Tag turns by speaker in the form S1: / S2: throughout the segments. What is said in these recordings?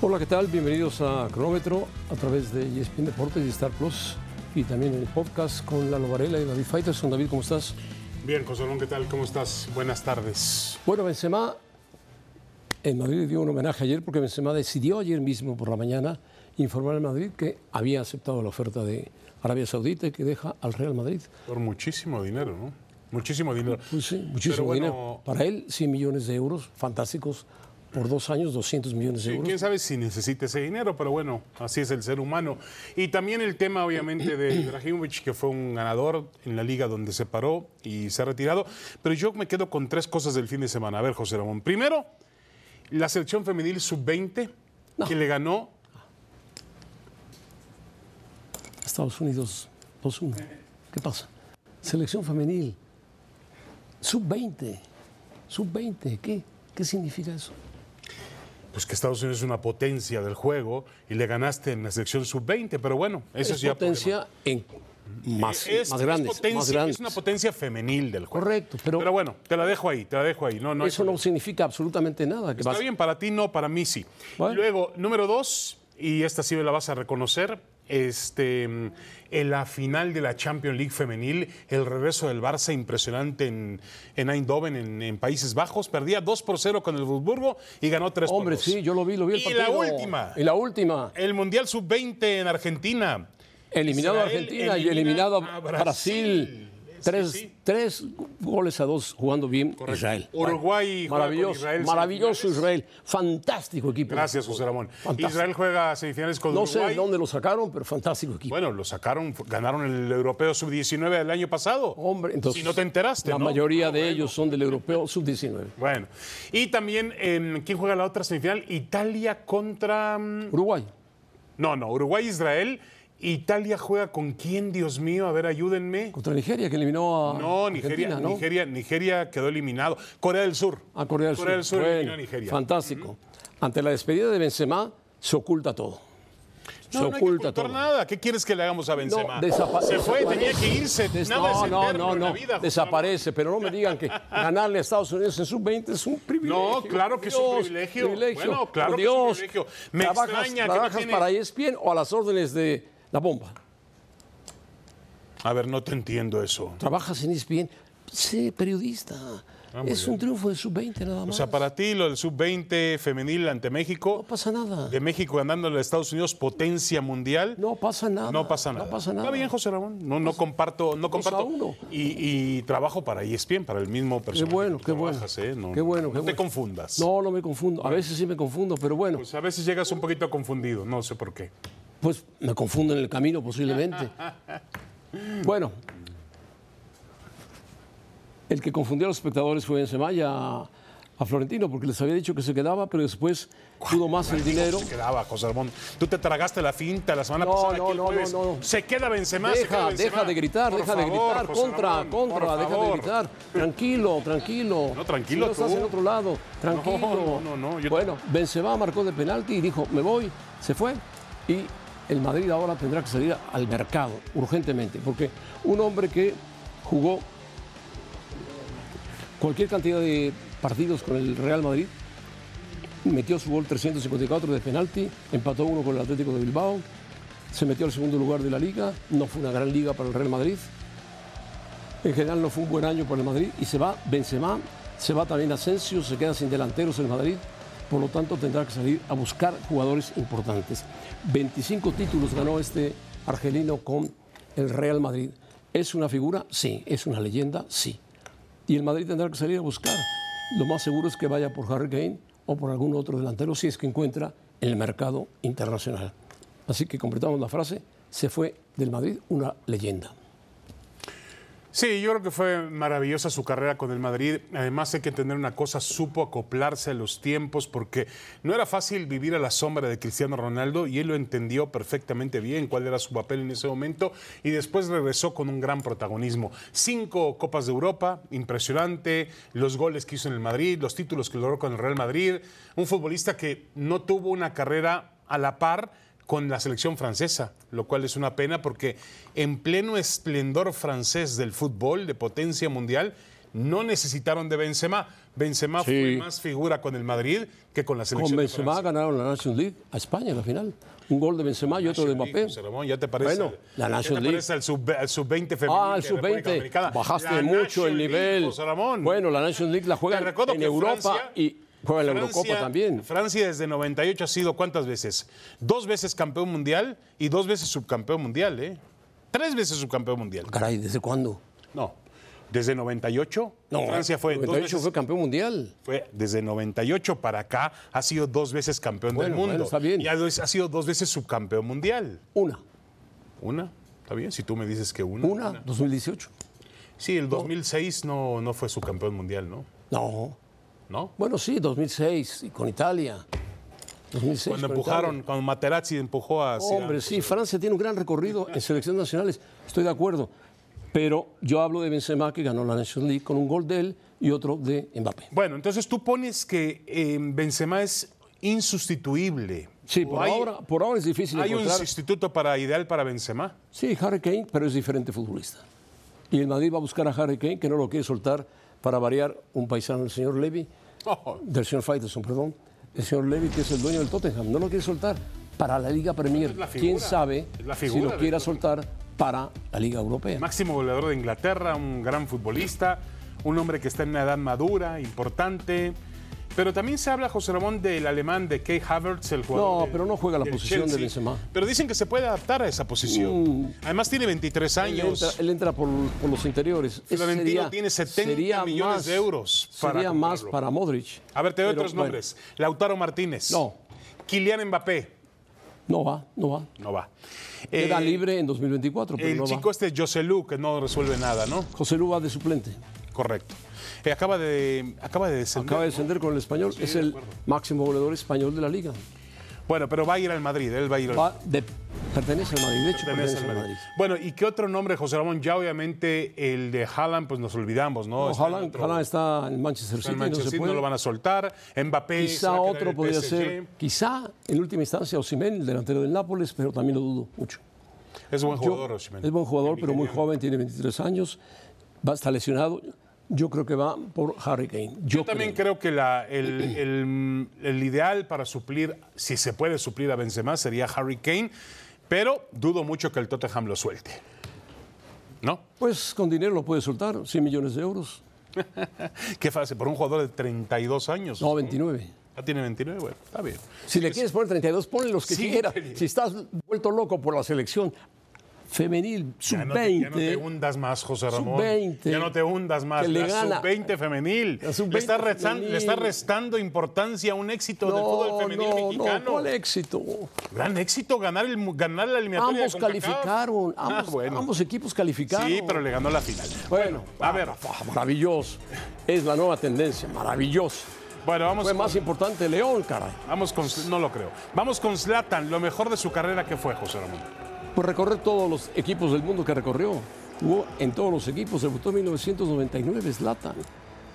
S1: Hola, ¿qué tal? Bienvenidos a Cronómetro a través de ESPN Deportes y Star Plus y también en el podcast con Lalo Varela y David Faitelson. David, ¿cómo estás?
S2: Bien, José ¿qué tal? ¿Cómo estás? Buenas tardes.
S1: Bueno, Benzema en Madrid dio un homenaje ayer porque Benzema decidió ayer mismo por la mañana informar al Madrid que había aceptado la oferta de Arabia Saudita y que deja al Real Madrid.
S2: Por muchísimo dinero, ¿no? Muchísimo dinero.
S1: Pues sí, muchísimo dinero. Para él, 100 millones de euros, fantásticos. Por dos años, 200 millones de
S2: sí,
S1: euros.
S2: Quién sabe si necesita ese dinero, pero bueno, así es el ser humano. Y también el tema, obviamente, de Ibrahimovic, que fue un ganador en la liga donde se paró y se ha retirado. Pero yo me quedo con tres cosas del fin de semana. A ver, José Ramón. Primero, la selección femenil sub-20, que le ganó.
S1: Estados Unidos 2-1. ¿Qué pasa? Selección femenil. Sub-20. Sub-20. ¿Qué? ¿Qué significa eso?
S2: Pues que Estados Unidos es una potencia del juego y le ganaste en la selección sub-20, pero bueno, eso
S1: es
S2: ya
S1: potencia en más,
S2: es,
S1: más, grandes,
S2: es, potencia,
S1: más grandes.
S2: es una potencia femenil del juego.
S1: Correcto, pero,
S2: pero bueno, te la dejo ahí, te la dejo ahí. No, no
S1: eso no significa absolutamente nada. Que
S2: Está
S1: vas...
S2: bien, para ti no, para mí sí. Bueno. Luego, número dos, y esta sí me la vas a reconocer, este, en la final de la Champions League femenil, el regreso del Barça impresionante en, en Eindhoven, en, en, Países Bajos. Perdía 2 por 0 con el Wolfsburgo y ganó 3
S1: Hombre,
S2: por 2.
S1: sí, yo lo vi, lo vi el
S2: y
S1: partido.
S2: la última.
S1: Y la última.
S2: El Mundial Sub-20 en Argentina.
S1: Eliminado a Argentina y eliminado a Brasil. Brasil. Tres, sí, tres, goles a dos jugando bien
S2: Correcto.
S1: Israel.
S2: Uruguay
S1: maravilloso,
S2: Israel,
S1: maravilloso Israel, fantástico equipo.
S2: Gracias, José Ramón. Fantástico. Israel juega semifinales con
S1: no
S2: Uruguay.
S1: No sé dónde lo sacaron, pero fantástico equipo.
S2: Bueno, lo sacaron, ganaron el europeo sub-19 del año pasado.
S1: Hombre, entonces.
S2: Si no te enteraste.
S1: La
S2: ¿no?
S1: mayoría
S2: ah,
S1: de
S2: bueno.
S1: ellos son del europeo sub-19.
S2: Bueno, y también, eh, ¿quién juega la otra semifinal? Italia contra.
S1: Uruguay.
S2: No, no, Uruguay-Israel. Italia juega con quién, Dios mío, a ver, ayúdenme.
S1: Contra Nigeria, que eliminó a.
S2: No, Nigeria,
S1: Argentina, ¿no?
S2: Nigeria, Nigeria quedó eliminado. Corea del Sur.
S1: A Corea del
S2: Corea del Sur
S1: bueno,
S2: eliminó a Nigeria.
S1: Fantástico. Ante la despedida de Benzema, se oculta todo.
S2: No,
S1: se
S2: no
S1: oculta
S2: hay que
S1: todo.
S2: nada. ¿Qué quieres que le hagamos a Benzema?
S1: No,
S2: se fue, tenía que irse.
S1: Des
S2: nada
S1: no,
S2: es
S1: no, no, no.
S2: vida,
S1: Desaparece, pero no me digan que ganarle a Estados Unidos en sub-20 es un privilegio.
S2: No, claro que
S1: Dios,
S2: es un privilegio.
S1: privilegio.
S2: Bueno, claro
S1: Por
S2: que
S1: Dios.
S2: es un privilegio. Me
S1: ¿Trabajas,
S2: extraña
S1: trabajas
S2: que tiene...
S1: para ESPN o a las órdenes de la bomba?
S2: A ver, no te entiendo eso.
S1: ¿Trabajas en ESPN? Sé periodista.
S2: Ah,
S1: es
S2: bien.
S1: un triunfo de sub-20 nada más.
S2: O sea, para ti lo del sub-20 femenil ante México,
S1: No pasa nada.
S2: de México ganándole a Estados Unidos potencia mundial,
S1: No pasa nada.
S2: no pasa nada.
S1: No pasa nada.
S2: Está bien, José Ramón. No, no comparto, no
S1: a
S2: comparto.
S1: uno.
S2: Y, y trabajo para ESPN, para el mismo
S1: Qué
S2: personaje.
S1: bueno,
S2: que
S1: qué bueno.
S2: ¿eh? No,
S1: qué bueno,
S2: no
S1: qué
S2: te
S1: bueno.
S2: confundas.
S1: No, no me confundo. A veces sí me confundo, pero bueno,
S2: Pues a veces llegas un poquito confundido, no sé por qué.
S1: Pues me confundo en el camino posiblemente. Bueno, el que confundió a los espectadores fue Benzema y a, a Florentino, porque les había dicho que se quedaba, pero después pudo más el dinero.
S2: Se quedaba, José Ramón. Tú te tragaste la finta la semana
S1: No,
S2: pasada.
S1: no,
S2: aquí
S1: no, no, no.
S2: Se queda Benzema, se queda
S1: Deja,
S2: Benzema.
S1: deja de gritar,
S2: Por
S1: deja de gritar,
S2: José
S1: contra,
S2: Ramón,
S1: contra, deja de gritar. Tranquilo, tranquilo.
S2: No, tranquilo
S1: Si no estás
S2: tú.
S1: en otro lado, tranquilo.
S2: No, no, no, yo-
S1: Bueno, Benzema marcó de penalti y dijo, me voy, se fue. Y el Madrid ahora tendrá que salir al mercado urgentemente, porque un hombre que jugó cualquier cantidad de partidos con el Real Madrid, metió su gol 354 de penalti, empató uno con el Atlético de Bilbao, se metió al segundo lugar de la liga, no fue una gran liga para el Real Madrid, en general no fue un buen año para el Madrid y se va Benzema, se va también Asensio, se queda sin delanteros el Madrid, por lo tanto tendrá que salir a buscar jugadores importantes. 25 títulos ganó este argelino con el Real Madrid. ¿Es una figura? Sí. ¿Es una leyenda? Sí. Y el Madrid tendrá que salir a buscar. Lo más seguro es que vaya por Harry Kane o por algún otro delantero si es que encuentra en el mercado internacional. Así que completamos la frase, se fue del Madrid una leyenda.
S2: Sí, yo creo que fue maravillosa su carrera con el Madrid. Además hay que entender una cosa, supo acoplarse a los tiempos porque no era fácil vivir a la sombra de Cristiano Ronaldo y él lo entendió perfectamente bien cuál era su papel en ese momento y después regresó con un gran protagonismo. Cinco Copas de Europa, impresionante, los goles que hizo en el Madrid, los títulos que logró con el Real Madrid, un futbolista que no tuvo una carrera a la par con la selección francesa, lo cual es una pena porque en pleno esplendor francés del fútbol, de potencia mundial, no necesitaron de Benzema. Benzema fue más figura con el Madrid que con la selección
S1: Con Benzema ganaron la Nations League a España en la final. Un gol de Benzema y otro de Mbappé.
S2: ya te parece,
S1: bueno, la Nations
S2: League. al sub-20 sub femenino.
S1: Ah, el sub-20. Bajaste mucho el nivel. Bueno, la Nations League la juegan en Europa y juega en la Eurocopa también.
S2: Francia desde 98 ha sido ¿cuántas veces? Dos veces campeón mundial y dos veces subcampeón mundial, ¿eh? Tres veces subcampeón mundial.
S1: Caray, ¿desde cuándo?
S2: No, desde 98, no, Francia fue
S1: 98 fue campeón mundial.
S2: Fue desde 98 para acá ha sido dos veces campeón del mundo. Bueno, está bien. Y ha, sido dos veces subcampeón mundial.
S1: Una.
S2: Una. Está bien, si tú me dices que una.
S1: Una, 2018.
S2: Sí, el 2006 no, no fue subcampeón mundial, ¿no?
S1: No.
S2: ¿No?
S1: Bueno, sí, 2006 y con Italia.
S2: 2006, cuando empujaron, cuando Materazzi empujó a.
S1: Hombre, sí, Francia tiene un gran recorrido en selecciones nacionales. Estoy de acuerdo. Pero yo hablo de Benzema que ganó la National League con un gol de él y otro de Mbappé.
S2: Bueno, entonces tú pones que eh, Benzema es insustituible.
S1: Sí, por, ahora, por ahora es difícil
S2: ¿Hay un sustituto para, ideal para Benzema?
S1: Sí, Harry Kane, pero es diferente futbolista. Y el Madrid va a buscar a Harry Kane, que no lo quiere soltar para variar un paisano del señor Levy, oh. del señor Faitelson, perdón. El señor Levy, que es el dueño del Tottenham, no lo quiere soltar para la Liga Premier. ¿Quién sabe si lo quiera soltar para la Liga Europea.
S2: Máximo goleador de Inglaterra, un gran futbolista, un hombre que está en una edad madura, importante. Pero también se habla, José Ramón, del alemán de Kay Havertz, el jugador.
S1: No, pero no juega la posición de Benzema.
S2: Pero dicen que se puede adaptar a esa posición. Mm. Además, tiene 23 años.
S1: Él entra, por, los interiores.
S2: Florentino tiene 70 millones de euros.
S1: Para sería más para Modric.
S2: A ver, te doy otros nombres. Lautaro Martínez.
S1: No.
S2: Kylian Mbappé.
S1: No va, no va.
S2: No va.
S1: Queda eh, libre en 2024.
S2: Pero el chico este José Lu, que no resuelve nada, ¿no?
S1: José Lu va de suplente.
S2: Correcto. Eh, acaba, de, acaba de descender.
S1: Acaba de descender con el español. es el máximo goleador español de la liga.
S2: Bueno, pero va a ir al Madrid, él va a ir al...
S1: pertenece al Madrid, de hecho pertenece, al Madrid.
S2: Bueno, ¿y qué otro nombre, José Ramón? Ya obviamente el de Haaland, pues nos olvidamos, ¿no?
S1: no Haaland, está en Manchester City,
S2: no, no lo van a soltar. Mbappé...
S1: Quizá otro podría ser, quizá en última instancia Osimhen, el delantero del Nápoles, pero también lo dudo mucho.
S2: Es buen jugador, Osimhen.
S1: Es buen jugador, pero muy joven, tiene 23 años, va a estar lesionado. Yo creo que va por Harry Kane.
S2: Yo, también creo, que el, ideal para suplir, si se puede suplir a Benzema, sería Harry Kane, pero dudo mucho que el Tottenham lo suelte. ¿No?
S1: Pues con dinero lo puede soltar, 100 millones de euros.
S2: Qué fácil, por un jugador de 32 años.
S1: No, 29.
S2: Ya tiene 29, bueno, está bien.
S1: Si le quieres poner 32, ponle los que quieras. Si estás vuelto loco por la selección, femenil, sub-20.
S2: Ya, no te hundas más, José Ramón. Sub-20. Ya no te hundas más. La sub-20 femenil. le, está restando, le está restando importancia a un éxito del fútbol femenil no, mexicano.
S1: No, ¿cuál éxito?
S2: Gran éxito ganar, el, ganar la eliminatoria.
S1: Ambos calificaron, ah, ambos, ambos, equipos calificaron.
S2: Sí, pero le ganó la final.
S1: Bueno, a ver. Maravilloso. Es la nueva tendencia, maravilloso.
S2: Bueno, vamos
S1: fue más importante León, caray.
S2: Vamos con, no lo creo. Vamos con Zlatan, lo mejor de su carrera que fue, José Ramón.
S1: Pues recorrer todos los equipos del mundo que recorrió. Jugó en todos los equipos. Debutó en 1999, Zlatan.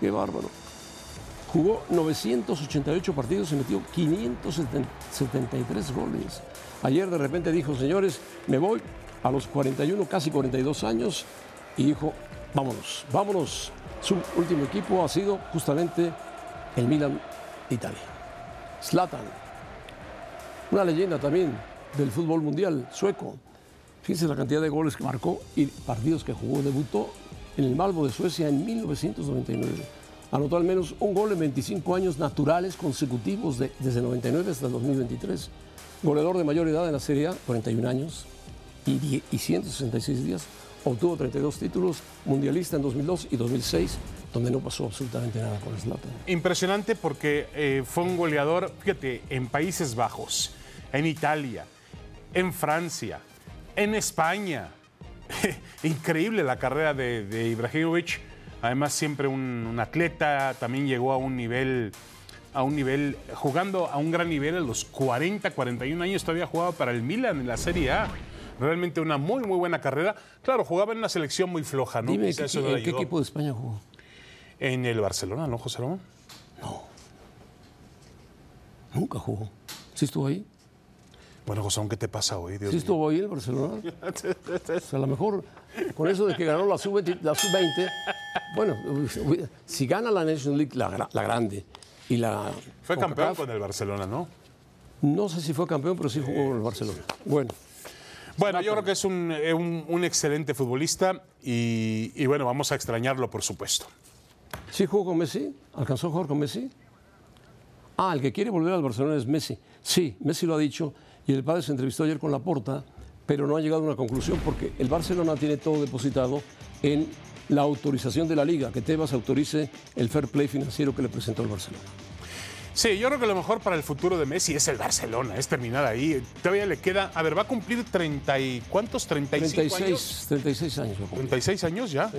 S1: Qué bárbaro. Jugó 988 partidos y metió 573 goles. Ayer de repente dijo, señores, me voy a los 41, casi 42 años. Y dijo, vámonos, vámonos. Su último equipo ha sido justamente el Milan Italia. Zlatan, una leyenda también del fútbol mundial sueco. Fíjense la cantidad de goles que marcó y partidos que jugó. Debutó en el Malmo de Suecia en 1999. Anotó al menos un gol en 25 años naturales consecutivos de, desde el 99 hasta el 2023. Goleador de mayor edad en la Serie A, 41 años y, y 166 días. Obtuvo 32 títulos, mundialista en 2002 y 2006, donde no pasó absolutamente nada con Zlatan.
S2: Impresionante porque eh, fue un goleador, fíjate, en Países Bajos, en Italia, en Francia, en España. Increíble la carrera de, Ibrahimovic. Además, siempre un, atleta, también llegó a un nivel, a un nivel, jugando a un gran nivel a los 40, 41 años, todavía jugaba para el Milan en la Serie A. Realmente una muy, muy buena carrera. Claro, jugaba en una selección muy floja, ¿no?
S1: Dime, ¿en qué equipo de España jugó?
S2: En el Barcelona, ¿no, José Ramón?
S1: No. Nunca jugó. ¿Sí estuvo ahí?
S2: Bueno, José, ¿qué te pasa hoy?
S1: Dios sí estuvo ahí el Barcelona. o sea, a lo mejor con eso de que ganó la sub-20, Bueno, si gana la National League, la, la grande, y la.
S2: Fue campeón con el Barcelona, ¿no?
S1: No sé si fue campeón, pero sí jugó con el Barcelona. Bueno.
S2: Bueno, yo creo que es un, eh, un- un excelente futbolista y, y bueno, vamos a extrañarlo, por supuesto.
S1: ¿Sí jugó con Messi? ¿Alcanzó a jugar con Messi? Ah, el que quiere volver al Barcelona es Messi. Sí, Messi lo ha dicho y el padre se entrevistó ayer con Laporta, pero no ha llegado a una conclusión porque el Barcelona tiene todo depositado en la autorización de la liga, que Tebas autorice el fair play financiero que le presentó el Barcelona.
S2: Sí, yo creo que lo mejor para el futuro de Messi es el Barcelona, es terminar ahí. Todavía le queda, a ver, va a cumplir 30 y ¿cuántos? 35 años.
S1: 36, 36 años. va a cumplir.
S2: 36 años ya.
S1: Sí.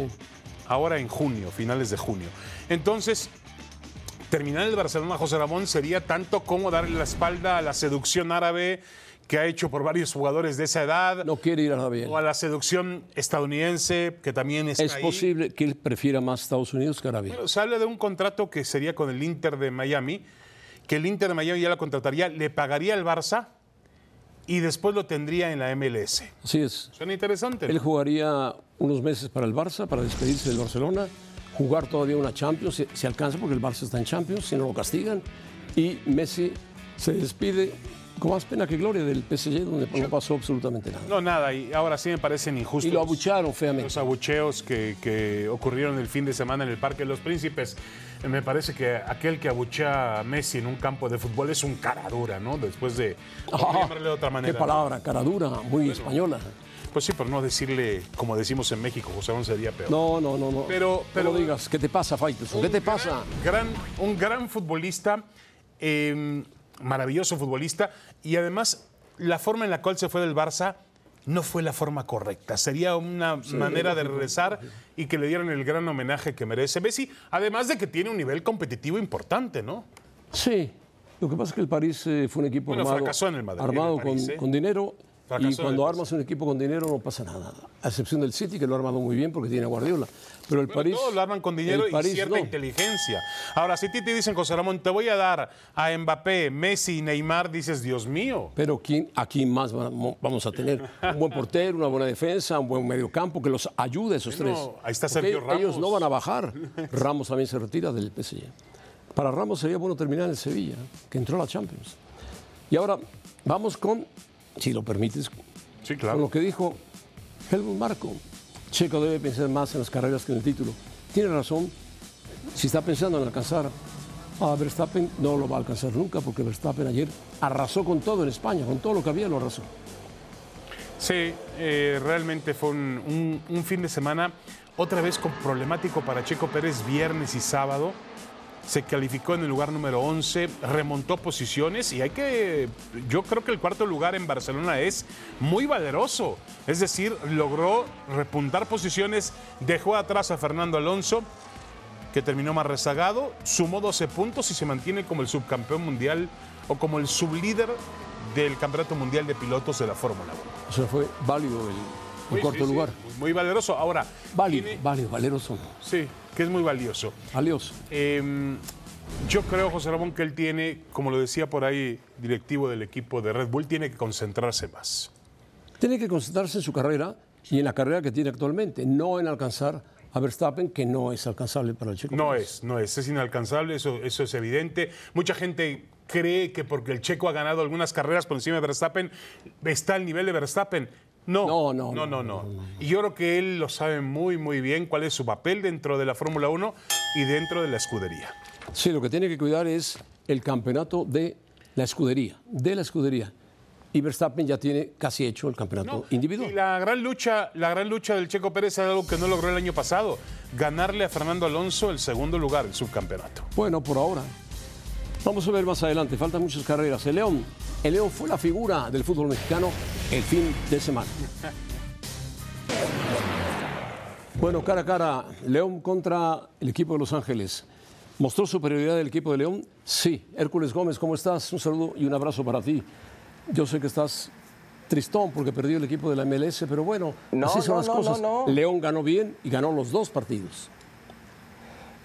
S2: Ahora en junio, finales de junio. Entonces, terminar el Barcelona José Ramón sería tanto como darle la espalda a la seducción árabe que ha hecho por varios jugadores de esa edad,
S1: No quiere ir a la bien.
S2: o a la seducción estadounidense, que también está
S1: Es
S2: ahí.
S1: posible que él prefiera más Estados Unidos que Arabia.
S2: Bueno, se habla de un contrato que sería con el Inter de Miami, que el Inter de Miami ya lo contrataría, le pagaría al Barça y después lo tendría en la MLS.
S1: Así es.
S2: Suena interesante.
S1: Él jugaría unos meses para el Barça, para despedirse del Barcelona, jugar todavía una Champions, si, si alcanza, porque el Barça está en Champions, si no lo castigan. Y Messi se despide con más pena que gloria del PSG, donde no pasó absolutamente nada.
S2: No, nada, y ahora sí me parecen injustos.
S1: Y lo abucharon feamente.
S2: Los abucheos que, que ocurrieron el fin de semana en el Parque de los Príncipes. Me parece que aquel que abuchea a Messi en un campo de fútbol es un caradura, ¿no? Después de. ¿cómo
S1: Ah,
S2: llamarle de otra manera?
S1: Qué
S2: ¿no?
S1: palabra, cara dura, muy española.
S2: Pues sí, por no decirle, como decimos en México, José Ramón sería peor.
S1: No, no, no, no.
S2: Pero-
S1: No
S2: pero-
S1: lo digas. ¿Qué te pasa, Faitelson? ¿Qué te
S2: gran-
S1: pasa?
S2: Gran, un gran futbolista, eh, maravilloso futbolista, y además la forma en la cual se fue del Barça no fue la forma correcta. Sería una manera de regresar y que le dieran el gran homenaje que merece Messi, además de que tiene un nivel competitivo importante, ¿no?
S1: Sí. Lo que pasa es que el París eh, fue un equipo
S2: Bueno,
S1: armado,
S2: fracasó en el Madrid,
S1: armado
S2: el París,
S1: con,
S2: ¿eh?
S1: con dinero. Y cuando armas un equipo con dinero no pasa nada. A excepción del City, que lo ha armado muy bien porque tiene a Guardiola. Pero el
S2: Bueno,
S1: París.
S2: todos lo arman con dinero
S1: el París
S2: y cierta
S1: no.
S2: inteligencia. Ahora, si a ti te dicen, José Ramón, te voy a dar a Mbappé, Messi y Neymar, dices, Dios mío.
S1: Pero ¿quién, aquí más va- mo- vamos a tener un buen portero, una buena defensa, un buen mediocampo que los ayude a esos
S2: Bueno,
S1: tres.
S2: ahí está Sergio Ramos.
S1: Ellos no van a bajar. Ramos también se retira del PSG. Para Ramos sería bueno terminar en el Sevilla, que entró a la Champions. Y ahora vamos con, si lo permites,
S2: Sí,
S1: con lo que dijo Helmut Marco. Checo debe pensar más en las carreras que en el título. Tiene razón. Si está pensando en alcanzar a Verstappen, no lo va a alcanzar nunca, porque Verstappen ayer arrasó con todo en España, con todo lo que había lo arrasó.
S2: Sí, eh, realmente fue un, un- un fin de semana otra vez con problemático para Checo Pérez viernes y sábado. Se calificó en el lugar número 11, remontó posiciones y hay que, yo creo que el cuarto lugar en Barcelona es muy valeroso. Es decir, logró repuntar posiciones, dejó atrás a Fernando Alonso, que terminó más rezagado, sumó 12 puntos y se mantiene como el subcampeón mundial o como el sublíder del Campeonato Mundial de Pilotos de la Fórmula 1.
S1: O sea, fue válido el, el
S2: Sí,
S1: cuarto
S2: sí,
S1: lugar.
S2: muy- Muy valeroso. Ahora,
S1: Válido,
S2: tiene-
S1: válido, valeroso.
S2: sí, que es muy valioso.
S1: Valioso.
S2: Eh, yo creo, José Ramón, que él tiene, como lo decía por ahí, directivo del equipo de Red Bull, tiene que concentrarse más.
S1: Tiene que concentrarse en su carrera y en la carrera que tiene actualmente, no en alcanzar a Verstappen, que no es alcanzable para el Checo.
S2: No
S1: Pérez.
S2: es, no es, es inalcanzable, eso, eso es evidente. Mucha gente cree que porque el checo ha ganado algunas carreras por encima de Verstappen, está al nivel de Verstappen. No,
S1: No, no,
S2: no, no,
S1: no.
S2: Y yo creo que él lo sabe muy, muy bien cuál es su papel dentro de la Fórmula 1 y dentro de la escudería.
S1: Sí, lo que tiene que cuidar es el campeonato de la escudería, de la escudería. Y Verstappen ya tiene casi hecho el campeonato
S2: No,
S1: individual.
S2: Y la gran lucha, la gran lucha del Checo Pérez es algo que no logró el año pasado, ganarle a Fernando Alonso el segundo lugar, el subcampeonato.
S1: Bueno, por ahora. Vamos a ver más adelante, faltan muchas carreras. El León, el León fue la figura del fútbol mexicano el fin de semana. Bueno, cara a cara, León contra el equipo de Los Ángeles. ¿Mostró superioridad el equipo de León? Sí. Hércules Gómez, ¿cómo estás? Un saludo y un abrazo para ti. Yo sé que estás tristón porque perdió el equipo de la MLS, pero bueno,
S3: No,
S1: así son
S3: no,
S1: las
S3: no,
S1: cosas.
S3: no, no.
S1: León ganó bien y ganó los dos partidos.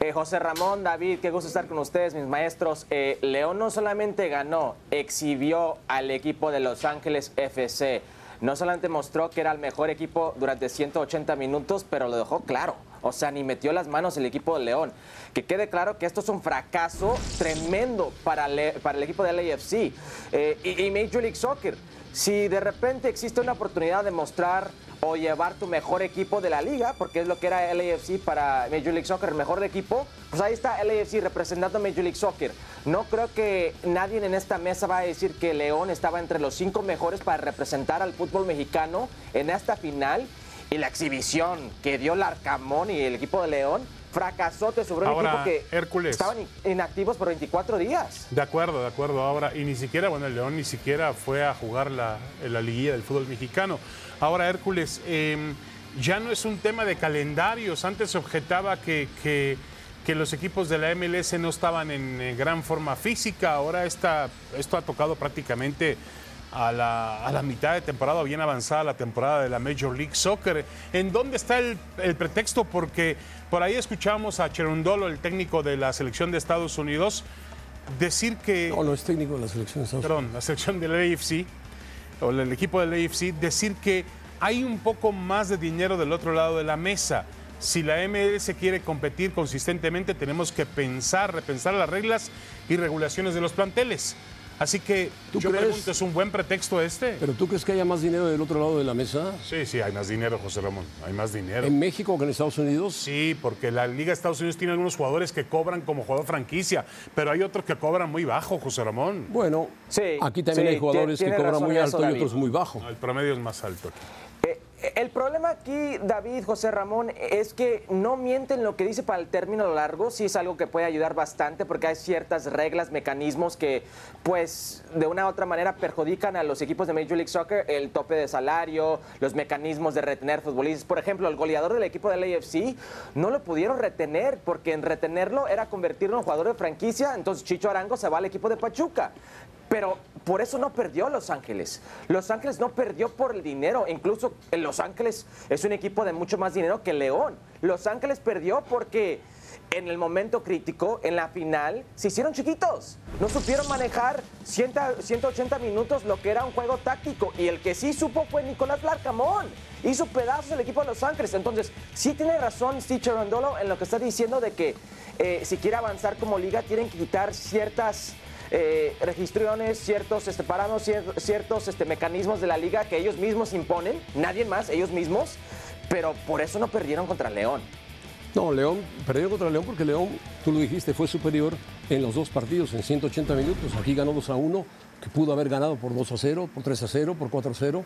S3: Eh, José Ramón, David, qué gusto estar con ustedes, mis maestros. Eh, León no solamente ganó, exhibió al equipo de Los Ángeles FC. no solamente mostró que era el mejor equipo durante 180 minutos, pero lo dejó claro. O sea, ni metió las manos el equipo de León. Que quede claro que esto es un fracaso tremendo para, el equipo del LAFC eh, y Major League Soccer. Si de repente existe una oportunidad de mostrar o llevar tu mejor equipo de la liga, porque es lo que era LAFC para Major League Soccer, el mejor equipo, pues ahí está LAFC representando a Major League Soccer. No creo que nadie en esta mesa va a decir que León estaba entre los cinco mejores para representar al fútbol mexicano en esta final y la exhibición que dio el Arcamón y el equipo de León fracasó, te sobró un equipo que
S2: Hércules.
S3: estaban inactivos por 24 días.
S2: De acuerdo, de acuerdo. Ahora, y ni siquiera, bueno, el León ni siquiera fue a jugar la, la liguilla del fútbol mexicano. Ahora, Hércules, em, ya no es un tema de calendarios. Antes se objetaba que, que, los equipos de la MLS no estaban en, gran forma física. Ahora esta, esto ha tocado prácticamente a la, mitad de temporada, bien avanzada la temporada de la Major League Soccer. ¿En dónde está el, pretexto? Porque por ahí escuchamos a Cherundolo, el técnico de la selección de Estados Unidos, decir que...
S1: No, no es técnico de la selección de Estados
S2: Unidos. Perdón, la selección del AFC, o el equipo del AFC, decir que hay un poco más de dinero del otro lado de la mesa. Si la MLS quiere competir consistentemente, tenemos que pensar, repensar las reglas y regulaciones de los planteles. Así que ¿Tú yo pregunto, ¿es un buen pretexto este?
S1: ¿Pero tú crees que haya más dinero del otro lado de la mesa?
S2: Sí, sí, hay más dinero, José Ramón. Hay más dinero.
S1: ¿En México que en Estados Unidos?
S2: Sí, porque la Liga de Estados Unidos tiene algunos jugadores que cobran como jugador franquicia, pero hay otros que cobran muy bajo, José Ramón.
S1: Bueno, sí, aquí también hay jugadores que cobran muy alto y otros muy bajo.
S2: El promedio es más alto.
S3: El problema aquí, David, José Ramón, es que no mienten lo que dice para el término largo. Sí es algo que puede ayudar bastante porque hay ciertas reglas, mecanismos que, pues, de una u otra manera perjudican a los equipos de Major League Soccer. El tope de salario, los mecanismos de retener futbolistas. Por ejemplo, el goleador del equipo del AFC no lo pudieron retener porque en retenerlo era convertirlo en jugador de franquicia. Entonces Chicho Arango se va al equipo de Pachuca. Pero por eso no perdió Los Ángeles. Los Ángeles no perdió por el dinero. Incluso Los Ángeles es un equipo de mucho más dinero que León. Los Ángeles perdió porque en el momento crítico, en la final, se hicieron chiquitos. No supieron manejar 180 minutos lo que era un juego táctico. Y el que sí supo fue Nicolás Larcamón. Hizo pedazos el equipo de Los Ángeles. Entonces, sí tiene razón Steve Rondolo en lo que está diciendo de que eh, si quiere avanzar como liga, tienen que quitar ciertas eh, registriones, ciertos este, ciertos este, mecanismos de la liga que ellos mismos imponen, nadie más, ellos mismos, pero por eso no perdieron contra León.
S1: No, León perdió contra León porque León, tú lo dijiste, fue superior en los dos partidos, en 180 minutos. Aquí ganó 2 a 1, que pudo haber ganado por 2 a 0, por 3 a 0, por 4 a 0.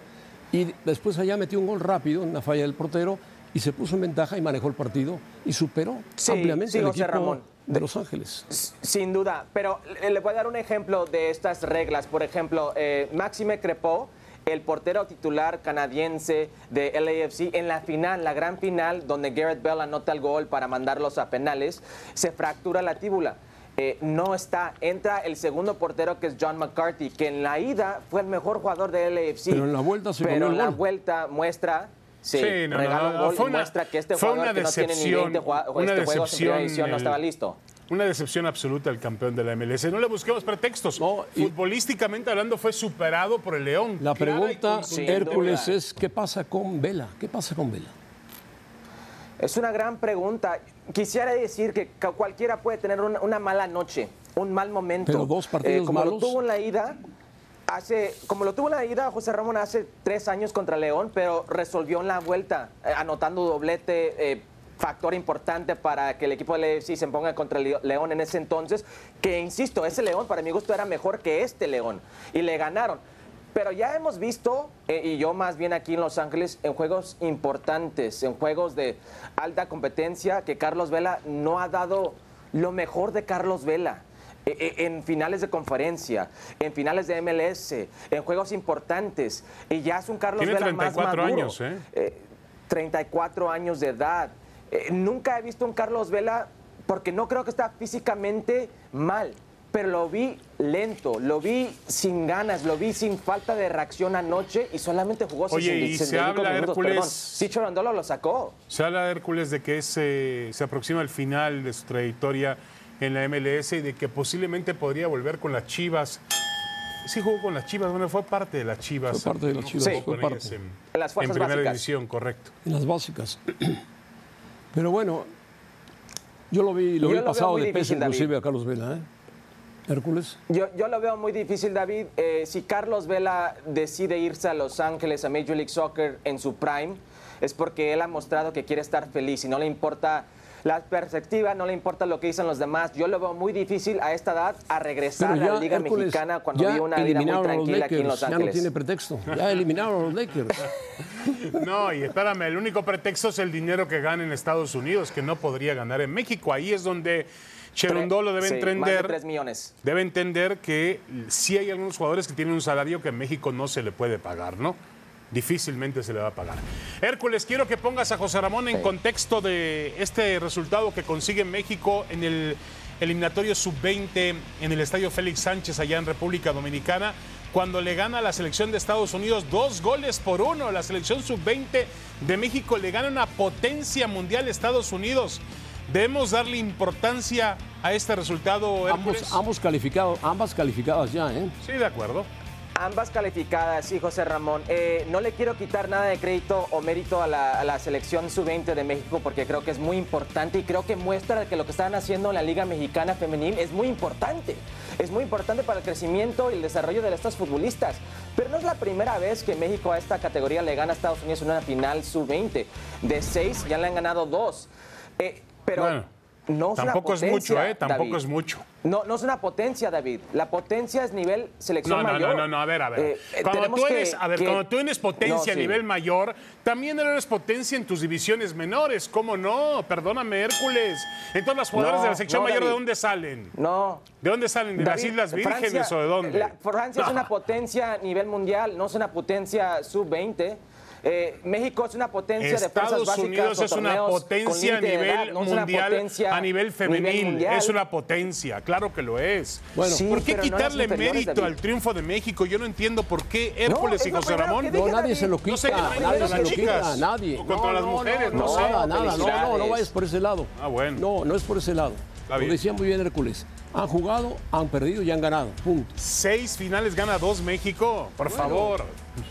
S1: Y después allá metió un gol rápido, una falla del portero, y se puso en ventaja y manejó el partido y superó ampliamente el equipo Ramón. De Los Ángeles.
S3: Sin duda, pero le voy a dar un ejemplo de estas reglas. Por ejemplo, eh, Maxime Crepó, el portero titular canadiense de LAFC, en la final, la gran final, donde Garrett Bell anota el gol para mandarlos a penales, se fractura la tíbula. Eh, no está. Entra el segundo portero que es John McCarthy, que en la ida fue el mejor jugador de LAFC.
S1: Pero en la vuelta se
S3: Pero en la vuelta muestra Sí, regala un gol muestra que este jugador que no tiene ni 20 una este decepción, no estaba listo.
S2: Una decepción absoluta el campeón de la MLS. No le busquemos pretextos. Futbolísticamente hablando fue superado por el León.
S1: La pregunta, Hércules, es ¿qué pasa con Vela? ¿Qué pasa con Vela?
S3: Es una gran pregunta. Quisiera decir que cualquiera puede tener una, mala noche, un mal momento.
S1: Pero dos partidos
S3: eh, como
S1: malos.
S3: lo tuvo en la ida, hace, como lo tuvo en la ida José Ramón hace tres años contra León, pero resolvió en la vuelta, eh, anotando doblete, eh, factor importante para que el equipo del EFC se ponga contra León en ese entonces, que insisto, ese León para mi gusto era mejor que este León, y le ganaron. Pero ya hemos visto, eh, y yo más bien aquí en Los Ángeles, en juegos importantes, en juegos de alta competencia, que Carlos Vela no ha dado lo mejor de Carlos Vela. E, e, en finales de conferencia, en finales de MLS, en juegos importantes. Y ya es un Carlos Vela más maduro.
S2: años, ¿eh?
S3: 34 eh, años de edad. Eh, nunca he visto un Carlos Vela porque no creo que está físicamente mal, pero lo vi lento, lo vi sin ganas, lo vi sin falta de reacción anoche y solamente jugó
S2: Oye, y se habla Hércules,
S3: Sí, Chorandolo lo sacó.
S2: Se habla de Hércules de que se aproxima el final de su trayectoria en la MLS y de que posiblemente podría volver con las Chivas. sí jugó con las Chivas, bueno, fue parte de las Chivas.
S1: Fue parte de las. Chivas, fue parte.
S2: En,
S3: En las fuerzas
S2: en primera
S3: básicas.
S2: división, correcto.
S1: en las básicas. Pero bueno, yo lo vi, lo
S3: Yo
S1: vi
S3: lo
S1: pasado de peso
S3: David.
S1: inclusive a Carlos Vela, ¿eh? Hércules.
S3: Yo, yo lo veo muy difícil, David. Eh, si Carlos Vela decide irse a Los Ángeles, a Major League Soccer en su prime, es porque él ha mostrado que quiere estar feliz y no le importa la perspectiva, no le importa lo que dicen los demás. Yo lo veo muy difícil a esta edad a regresar a la Liga
S1: Hércules,
S3: Mexicana cuando vive una vida muy tranquila aquí en Los
S1: Ya no
S3: Ángeles.
S1: tiene pretexto. Ya eliminaron a los Lakers.
S2: No, y espérame, el único pretexto es el dinero que gana en Estados Unidos, que no podría ganar en México. Ahí es donde Cherundolo debe
S3: Sí, Más de
S2: entender.
S3: 3 millones.
S2: debe entender que sí hay algunos jugadores que tienen un salario que en México no se le puede pagar, ¿no? Difícilmente se le va a pagar. Hércules, quiero que pongas a José Ramón en contexto de este resultado que consigue México en el eliminatorio sub-20 en el Estadio Félix Sánchez allá en República Dominicana, cuando le gana a la selección de Estados Unidos dos goles por uno. La selección sub-20 de México le gana una potencia mundial a Estados Unidos. Debemos darle importancia a este resultado, Hércules.
S1: ambos, ambos calificados, ambas calificadas ya, ¿eh?
S2: Sí, de acuerdo.
S3: Ambas calificadas, sí, José Ramón. Eh, no le quiero quitar nada de crédito o mérito a la, selección sub-20 de México porque creo que es muy importante y creo que muestra que lo que están haciendo en la Liga Mexicana Femenil es muy importante. Es muy importante para el crecimiento y el desarrollo de estas futbolistas. Pero no es la primera vez que México a esta categoría le gana a Estados Unidos en una final sub-20. De seis ya le han ganado dos. Eh, pero no es una
S2: Tampoco es
S3: potencia,
S2: mucho, ¿eh? Tampoco
S3: David.
S2: es mucho.
S3: No, no es una potencia, David. La potencia es nivel selección
S2: No, no,
S3: mayor.
S2: no, no, no, a ver, a ver.
S3: Eh,
S2: cuando tú
S3: que-
S2: eres, a ver,
S3: que-
S2: cuando tú eres potencia
S3: No,
S2: a nivel mayor, también eres potencia en tus divisiones menores. ¿Cómo no? Perdóname, Hércules. Entonces, las jugadoras
S3: No,
S2: de la sección mayor, ¿de dónde salen?
S3: No.
S2: ¿De dónde salen? ¿De las Islas Vírgenes
S3: Francia-
S2: o de dónde?
S3: la- Francia es una potencia a nivel mundial, no es una potencia sub-20. Eh, México es una potencia de fuerzas
S2: Estados
S3: básicas
S2: Unidos
S3: o
S2: es una potencia a
S3: edad,
S2: nivel
S3: no
S2: mundial,
S3: potencia
S2: a nivel femenil.
S3: mundial.
S2: es una potencia, claro que lo es.
S1: Bueno,
S3: Sí,
S2: ¿Por qué
S3: no
S2: quitarle mérito
S3: David.
S2: al triunfo de México? Yo no entiendo por qué Hércules
S3: es
S2: y José Ramón.
S1: No, nadie se lo
S2: No
S1: quita,
S2: sé qué
S1: nadie se lo quita, nadie.
S2: O contra las mujeres, no sé.
S1: Nada, nada, no, no, no vayas por ese lado.
S2: Ah, bueno.
S1: No, no es por ese lado. Lo decía muy bien Hércules. Han jugado, han perdido y han ganado. Punto.
S2: Seis finales gana dos México. Por favor.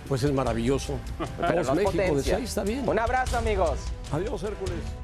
S1: Pues es maravilloso. Dos México de seis, está bien.
S3: Un abrazo, amigos.
S1: Adiós, Hércules.